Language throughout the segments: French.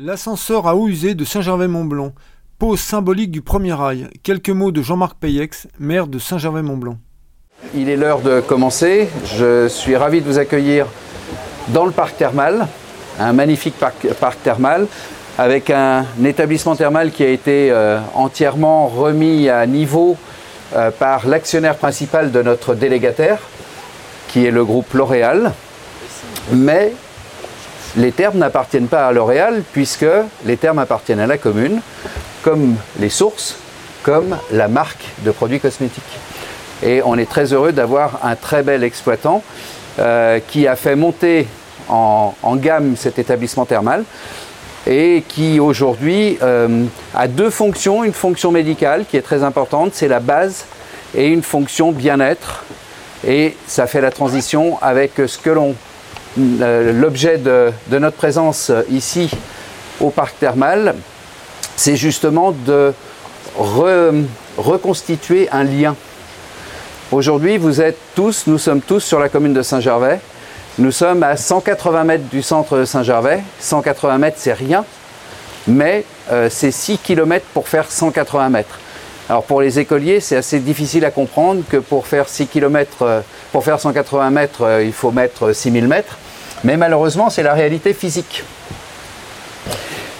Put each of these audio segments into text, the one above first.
L'ascenseur à eau usée de Saint-Gervais-Mont-Blanc, pose symbolique du premier rail. Quelques mots de Jean-Marc Payex, maire de Saint-Gervais-Mont-Blanc. Il est l'heure de commencer. Je suis ravi de vous accueillir dans le parc thermal, un magnifique parc, thermal, avec un établissement thermal qui a été euh, entièrement remis à niveau euh, par l'actionnaire principal de notre délégataire, qui est le groupe L'Oréal. Mais les termes n'appartiennent pas à L'Oréal puisque les termes appartiennent à la commune, comme les sources, comme la marque de produits cosmétiques. Et on est très heureux d'avoir un très bel exploitant euh, qui a fait monter en, gamme cet établissement thermal et qui aujourd'hui euh, a deux fonctions. Une fonction médicale qui est très importante, c'est la base, et une fonction bien-être. Et ça fait la transition avec ce que l'on l'objet de, notre présence ici au parc thermal, c'est justement de reconstituer un lien. Aujourd'hui, vous êtes tous, nous sommes tous sur la commune de Saint-Gervais. Nous sommes à 180 mètres du centre de Saint-Gervais. 180 mètres, c'est rien, mais euh, c'est 6 km pour faire 180 mètres. Alors pour les écoliers, c'est assez difficile à comprendre que pour faire 6 km, euh, pour faire 180 mètres, euh, il faut mettre 6000 mètres. Mais malheureusement, c'est la réalité physique.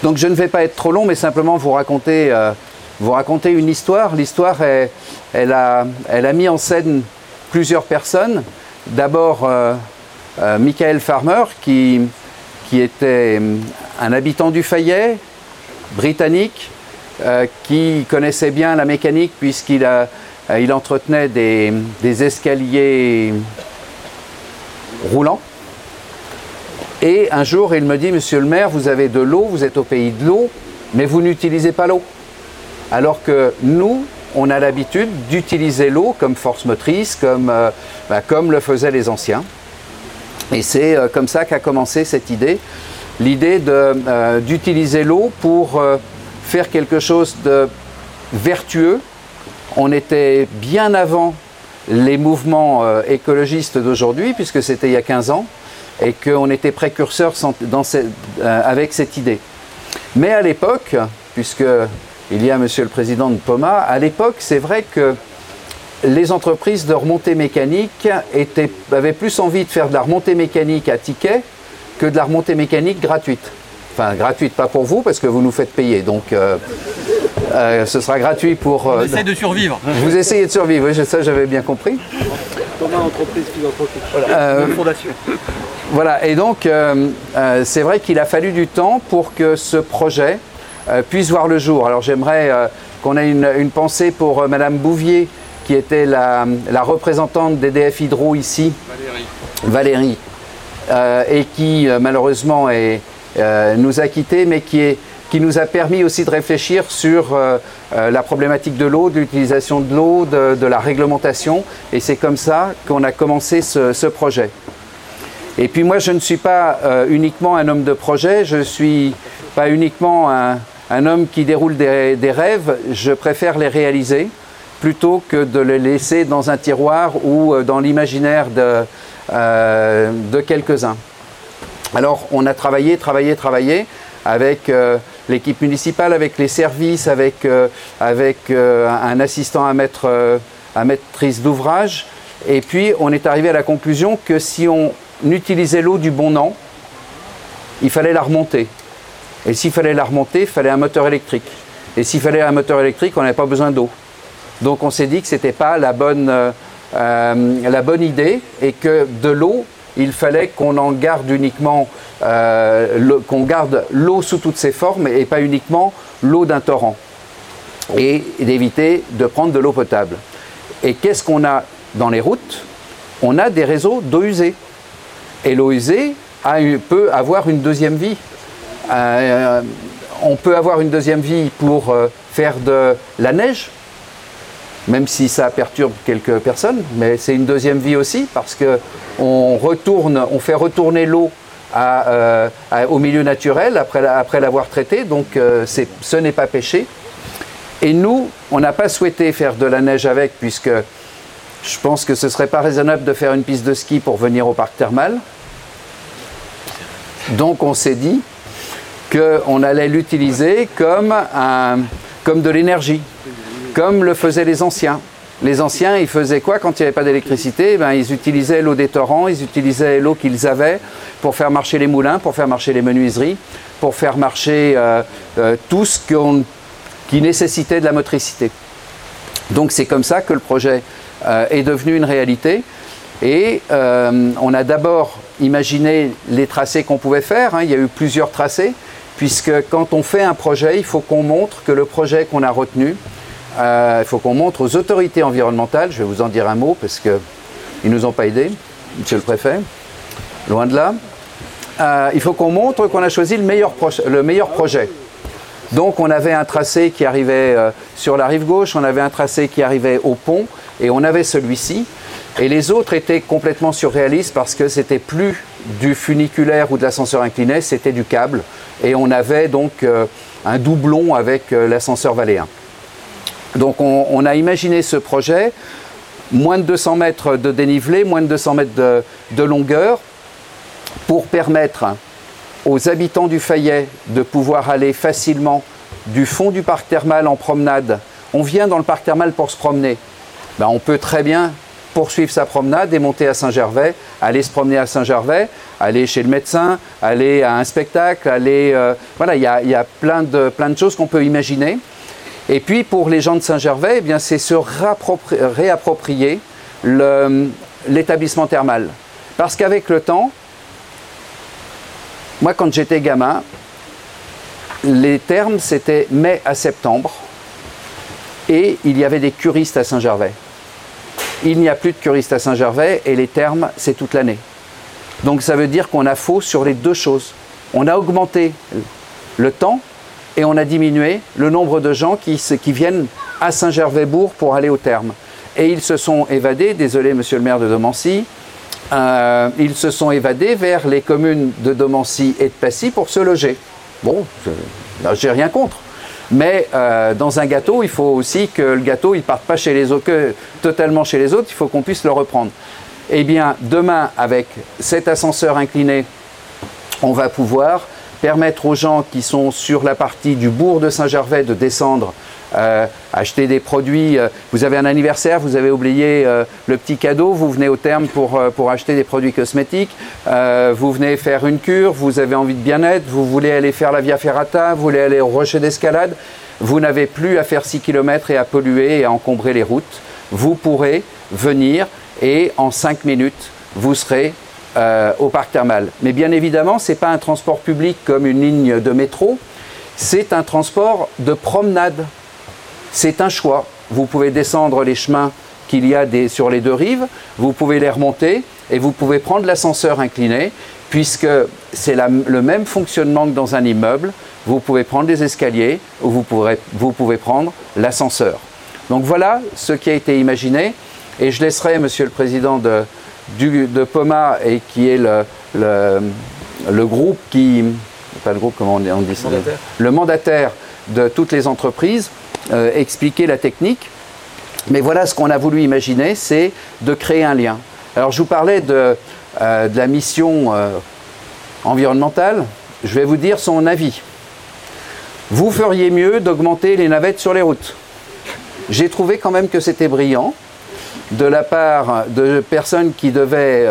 Donc je ne vais pas être trop long, mais simplement vous raconter, euh, vous raconter une histoire. L'histoire, elle, a, a mis en scène plusieurs personnes. D'abord, euh, Michael Farmer, qui, qui était un habitant du Fayet, britannique, qui connaissait bien la mécanique puisqu'il il entretenait des, escaliers roulants. Et un jour, il me dit, Monsieur le maire, vous avez de l'eau, vous êtes au pays de l'eau, mais vous n'utilisez pas l'eau. Alors que nous, on a l'habitude d'utiliser l'eau comme force motrice, comme, euh, bah, le faisaient les anciens. Et c'est euh, comme ça qu'a commencé cette idée, l'idée euh, d'utiliser l'eau pour faire quelque chose de vertueux. On était bien avant les mouvements écologistes d'aujourd'hui, puisque c'était il y a 15 ans et qu'on était précurseurs euh, avec cette idée. Mais à l'époque, puisque il y a Monsieur le Président de Poma, à l'époque, c'est vrai que les entreprises de remontée mécanique avaient plus envie de faire de la remontée mécanique à ticket que de la remontée mécanique gratuite. Enfin, gratuite, pas pour vous, parce que vous nous faites payer. Donc, euh, euh, ce sera gratuit pour. On essaie de survivre. Vous essayez de survivre, oui, ça j'avais bien compris. Thomas Entreprise Philanthropique. Voilà. fondation. Voilà, et donc euh, euh, c'est vrai qu'il a fallu du temps pour que ce projet euh, puisse voir le jour. Alors j'aimerais qu'on ait une, pensée pour Madame Bouvier, qui était la, représentante d'EDF Hydro ici, Valérie, Valérie et qui malheureusement nous a quittés, mais qui, nous a permis aussi de réfléchir sur la problématique de l'eau, de l'utilisation de l'eau, de, la réglementation, et c'est comme ça qu'on a commencé ce projet. Et puis moi, je ne suis pas euh, uniquement un homme de projet, je ne suis pas uniquement un, homme qui déroule des, rêves, je préfère les réaliser plutôt que de les laisser dans un tiroir ou euh, dans l'imaginaire euh, de quelques-uns. Alors on a travaillé, travaillé, travaillé avec l'équipe municipale, avec les services, avec, avec un assistant à, maître, à maîtrise d'ouvrage. Et puis on est arrivé à la conclusion que si on utilisait l'eau du bon an, il fallait la remonter. Et s'il fallait la remonter, il fallait un moteur électrique. Et s'il fallait un moteur électrique, on n'avait pas besoin d'eau. Donc on s'est dit que ce n'était pas la bonne, euh, euh, la bonne idée et que de l'eau, il fallait qu'on en garde uniquement, euh, qu'on garde l'eau sous toutes ses formes et pas uniquement l'eau d'un torrent. Et d'éviter de prendre de l'eau potable. Et qu'est-ce qu'on a dans les routes? On a des réseaux d'eau usée. Et l'eau usée peut avoir une deuxième vie. Euh, on peut avoir une deuxième vie pour euh, faire de la neige, même si ça perturbe quelques personnes, mais c'est une deuxième vie aussi parce que on fait retourner l'eau euh, au milieu naturel après, l'avoir traité, donc ce n'est pas péché. Et nous, on n'a pas souhaité faire de la neige avec, puisque je pense que ce ne serait pas raisonnable de faire une piste de ski pour venir au parc thermal. Donc on s'est dit qu'on allait l'utiliser comme de l'énergie, comme le faisaient les anciens. Les anciens, ils faisaient quoi quand il n'y avait pas d'électricité? Ben, Ils utilisaient l'eau des torrents, ils utilisaient l'eau qu'ils avaient pour faire marcher les moulins, pour faire marcher les menuiseries, pour faire marcher euh, euh, tout ce qui nécessitait de la motricité. Donc c'est comme ça que le projet euh, est devenu une réalité. Et on a d'abord imaginé les tracés qu'on pouvait faire. Hein. Il y a eu plusieurs tracés, puisque quand on fait un projet, il faut qu'on montre que le projet qu'on a retenu, il faut qu'on montre aux autorités environnementales, je vais vous en dire un mot parce qu'ils ne nous ont pas aidés, monsieur le préfet, loin de là, euh, il faut qu'on montre qu'on a choisi le meilleur, le meilleur projet. Donc on avait un tracé qui arrivait euh, sur la rive gauche, on avait un tracé qui arrivait au pont, et on avait celui-ci. Et les autres étaient complètement surréalistes parce que c'était plus du funiculaire ou de l'ascenseur incliné, c'était du câble. Et on avait donc euh, un doublon avec l'ascenseur valéen. Donc on, a imaginé ce projet, moins de 200 mètres de dénivelé, moins de 200 mètres de longueur, pour permettre aux habitants du Fayet de pouvoir aller facilement du fond du parc thermal en promenade. On vient dans le parc thermal pour se promener. Ben, on peut très bien poursuivre sa promenade et monter à Saint-Gervais, aller se promener à Saint-Gervais, aller chez le médecin, aller à un spectacle. Euh, voilà, il y a, plein de choses qu'on peut imaginer. Et puis pour les gens de Saint-Gervais, eh c'est se réapproprier l'établissement thermal. Parce qu'avec le temps, moi, quand j'étais gamin, les termes, c'était mai à septembre. Et il y avait des curistes à Saint-Gervais. Il n'y a plus de curistes à Saint-Gervais et les termes, c'est toute l'année. Donc ça veut dire qu'on a faux sur les deux choses. On a augmenté le temps et on a diminué le nombre de gens qui, viennent à Saint-Gervais-Bourg pour aller au terme. Et ils se sont évadés, désolé monsieur le maire de Domancy, euh, ils se sont évadés vers les communes de Domancy et de Passy pour se loger. Bon, j'ai rien contre. Mais euh, dans un gâteau, il faut aussi que le gâteau ne parte pas chez les autres, totalement chez les autres, il faut qu'on puisse le reprendre. Eh bien, demain, avec cet ascenseur incliné, on va pouvoir permettre aux gens qui sont sur la partie du bourg de Saint-Gervais de descendre euh, acheter des produits. Euh, vous avez un anniversaire, vous avez oublié euh, le petit cadeau, vous venez au terme pour, pour acheter des produits cosmétiques, vous venez faire une cure, vous avez envie de bien-être, vous voulez aller faire la Via Ferrata, vous voulez aller au rocher d'escalade, vous n'avez plus à faire 6 km et à polluer et à encombrer les routes. Vous pourrez venir et en 5 minutes, vous serez au parc thermal. Mais bien évidemment, ce n'est pas un transport public comme une ligne de métro, c'est un transport de promenade. C'est un choix. Vous pouvez descendre les chemins qu'il y a sur les deux rives, vous pouvez les remonter et vous pouvez prendre l'ascenseur incliné, puisque c'est le même fonctionnement que dans un immeuble. Vous pouvez prendre des escaliers ou vous, vous pouvez prendre l'ascenseur. Donc voilà ce qui a été imaginé. Et je laisserai, Monsieur le Président de, de POMA, et qui est le, le, groupe qui. Pas le groupe, comment on dit ça Le mandataire de toutes les entreprises, euh, expliquer la technique. Mais voilà ce qu'on a voulu imaginer, c'est de créer un lien. Alors je vous parlais de, euh, la mission euh, environnementale. Je vais vous dire son avis. Vous feriez mieux d'augmenter les navettes sur les routes. J'ai trouvé quand même que c'était brillant de la part de personnes qui devaient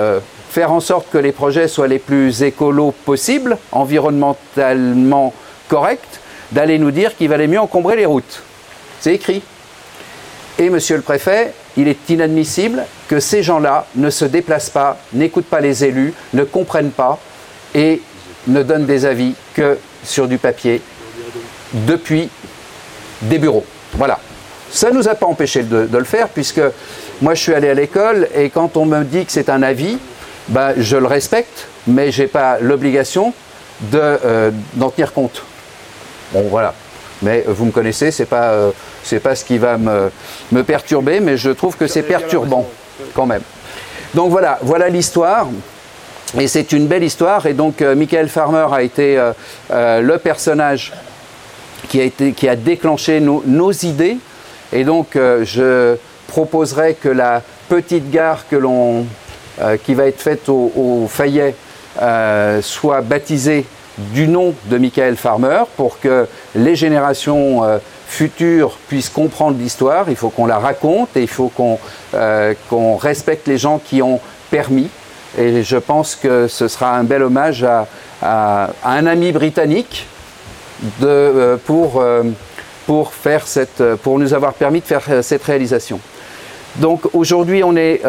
faire en sorte que les projets soient les plus écolos possibles, environnementalement corrects, d'aller nous dire qu'il valait mieux encombrer les routes. C'est écrit. Et monsieur le préfet, il est inadmissible que ces gens-là ne se déplacent pas, n'écoutent pas les élus, ne comprennent pas et ne donnent des avis que sur du papier depuis des bureaux. Voilà. Ça ne nous a pas empêché de, le faire puisque moi je suis allé à l'école et quand on me dit que c'est un avis, ben, je le respecte, mais je n'ai pas l'obligation euh, d'en tenir compte. Bon voilà. Mais vous me connaissez, c'est pas, euh, pas ce qui va me, me, perturber, mais je trouve que c'est perturbant quand même. Donc voilà, voilà l'histoire. Et c'est une belle histoire. Et donc euh, Michael Farmer a été le personnage qui a, été, qui a déclenché nos, idées. Et donc je proposerai que la petite gare que l'on, qui va être faite au, Fayet soit baptisée du nom de Michael Farmer pour que les générations euh, futures puissent comprendre l'histoire. Il faut qu'on la raconte et il faut qu'on euh, respecte les gens qui ont permis. Et je pense que ce sera un bel hommage à, un ami britannique de, pour, pour, faire cette, pour nous avoir permis de faire cette réalisation. Donc aujourd'hui, on est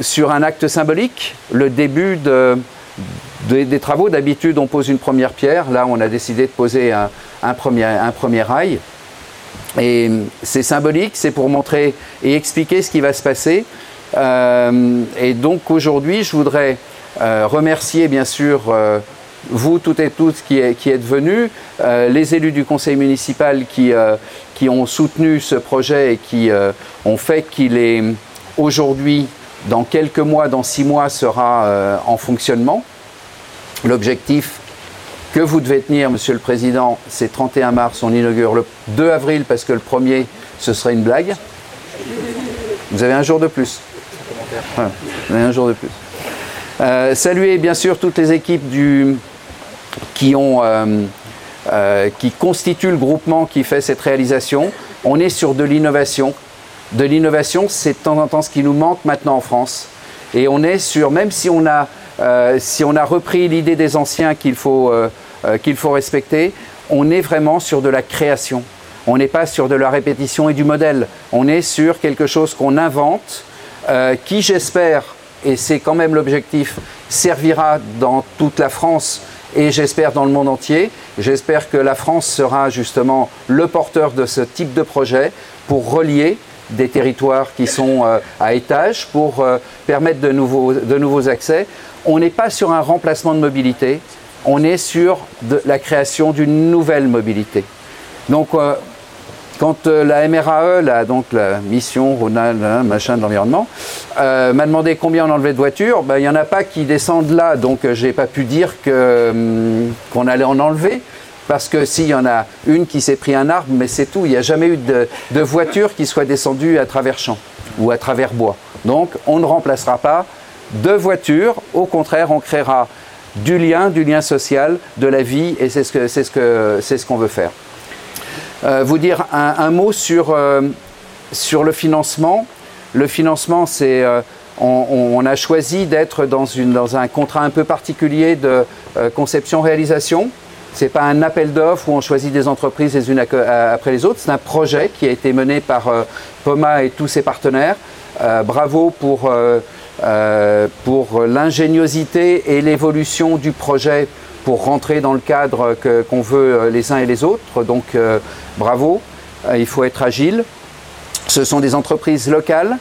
sur un acte symbolique, le début de, des, travaux. D'habitude, on pose une première pierre. Là, on a décidé de poser un, premier, rail. Et c'est symbolique, c'est pour montrer et expliquer ce qui va se passer. Euh, et donc aujourd'hui, je voudrais euh, remercier bien sûr euh, vous toutes et tous qui, êtes venus, les élus du conseil municipal qui, qui ont soutenu ce projet et qui ont fait qu'il est aujourd'hui, dans quelques mois, dans six mois, sera en fonctionnement. L'objectif que vous devez tenir, Monsieur le Président, c'est 31 mars, on inaugure le 2 avril parce que le 1er, ce serait une blague. Vous avez un jour de plus. vous avez un jour de plus. Euh, saluer bien sûr toutes les équipes du, qui, ont, euh, euh, qui constituent le groupement qui fait cette réalisation. On est sur de l'innovation. De l'innovation, c'est de temps en temps ce qui nous manque maintenant en France. Et on est sur, même si on a euh, si on a repris l'idée des anciens qu'il faut, qu'il faut respecter, on est vraiment sur de la création. On n'est pas sur de la répétition et du modèle. On est sur quelque chose qu'on invente, qui j'espère, et c'est quand même l'objectif, servira dans toute la France et j'espère dans le monde entier. J'espère que la France sera justement le porteur de ce type de projet pour relier des territoires qui sont à étage, pour permettre de nouveaux, de nouveaux accès on n'est pas sur un remplacement de mobilité, on est sur la création d'une nouvelle mobilité. Donc, euh, quand euh, la MRAE, donc la mission Ronald, hein, machin de l'environnement, euh, m'a demandé combien on enlevait de voitures, ben, il n'y en a pas qui descendent là, donc je n'ai pas pu dire hum, qu'on allait en enlever. Parce que s'il y en a une qui s'est pris un arbre, mais c'est tout. Il n'y a jamais eu de, voiture qui soit descendue à travers champs ou à travers bois. Donc on ne remplacera pas de voitures. Au contraire, on créera du lien, du lien social, de la vie, et c'est ce que, ce qu'on veut faire. Euh, vous dire un, mot sur, euh, sur le financement. Le financement, c'est euh, on, a choisi d'être dans, dans, un contrat un peu particulier de conception-réalisation. Ce n'est pas un appel d'offres où on choisit des entreprises les unes après les autres. C'est un projet qui a été mené par POMA et tous ses partenaires. bravo pour pour l'ingéniosité et l'évolution du projet pour rentrer dans le cadre qu'on veut euh, les uns et les autres. Donc euh, bravo, il faut être agile. Ce sont des entreprises locales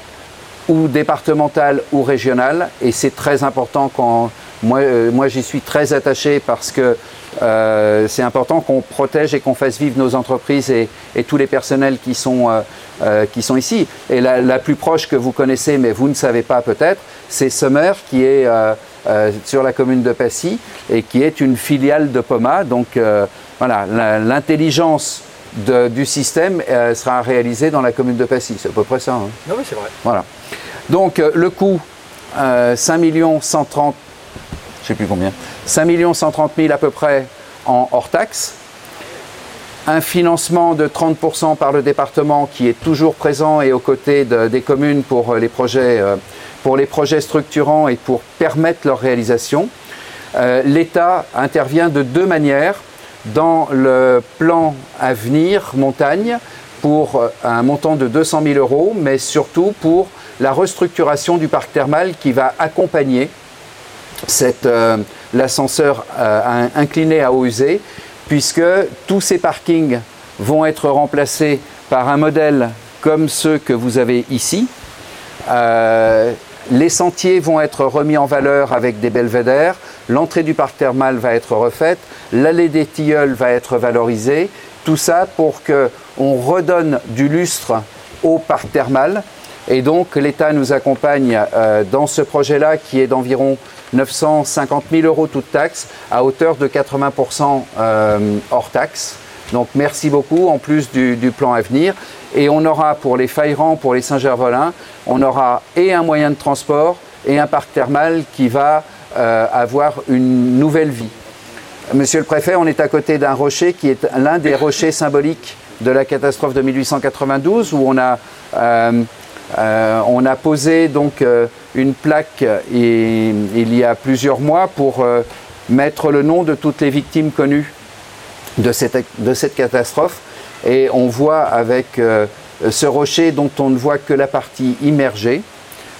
ou départementales ou régionales et c'est très important quand moi, moi j'y suis très attaché parce que euh, c'est important qu'on protège et qu'on fasse vivre nos entreprises et, tous les personnels qui sont, euh, euh, qui sont ici. Et la, plus proche que vous connaissez, mais vous ne savez pas peut-être, c'est Summer qui est sur la commune de Passy et qui est une filiale de Poma. Donc voilà, l'intelligence du système sera réalisée dans la commune de Passy. C'est à peu près ça. Hein. Non, oui, c'est vrai. Voilà. Donc le coût, 5 130 je sais plus combien, 5 130 000 à peu près en hors taxe, un financement de 30% par le département qui est toujours présent et aux côtés des communes pour les, projets, euh, pour les projets structurants et pour permettre leur réalisation. Euh, L'État intervient de deux manières. Dans le plan à venir montagne pour euh, un montant de 200 000 euros, mais surtout pour la restructuration du parc thermal qui va accompagner euh, l'ascenseur incliné à eau usée, puisque tous ces parkings vont être remplacés par un modèle comme ceux que vous avez ici. Les sentiers vont être remis en valeur avec des belvédères, l'entrée du parc thermal va être refaite, l'allée des tilleuls va être valorisée, tout ça pour qu'on redonne du lustre au parc thermal. Et donc l'État nous accompagne dans ce projet-là qui est d'environ 950 000 euros toute taxe à hauteur de 80% euh, hors taxe. Donc merci beaucoup en plus du, plan à venir. Et on aura pour les Fairans, pour les Saint-Gervolins, on aura et un moyen de transport et un parc thermal qui va euh, avoir une nouvelle vie. Monsieur le préfet, on est à côté d'un rocher qui est l'un des rochers symboliques de la catastrophe de 1892 où on a, euh, euh, on a posé donc une plaque il y a plusieurs mois pour mettre le nom de toutes les victimes connues de cette, de cette catastrophe. Et on voit avec ce rocher dont on ne voit que la partie immergée,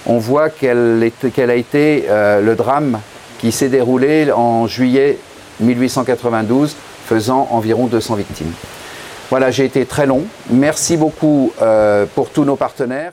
on voit quel, quel a été le drame qui s'est déroulé en juillet 1892, faisant environ 200 victimes. Voilà, j'ai été très long. Merci beaucoup euh, pour tous nos partenaires.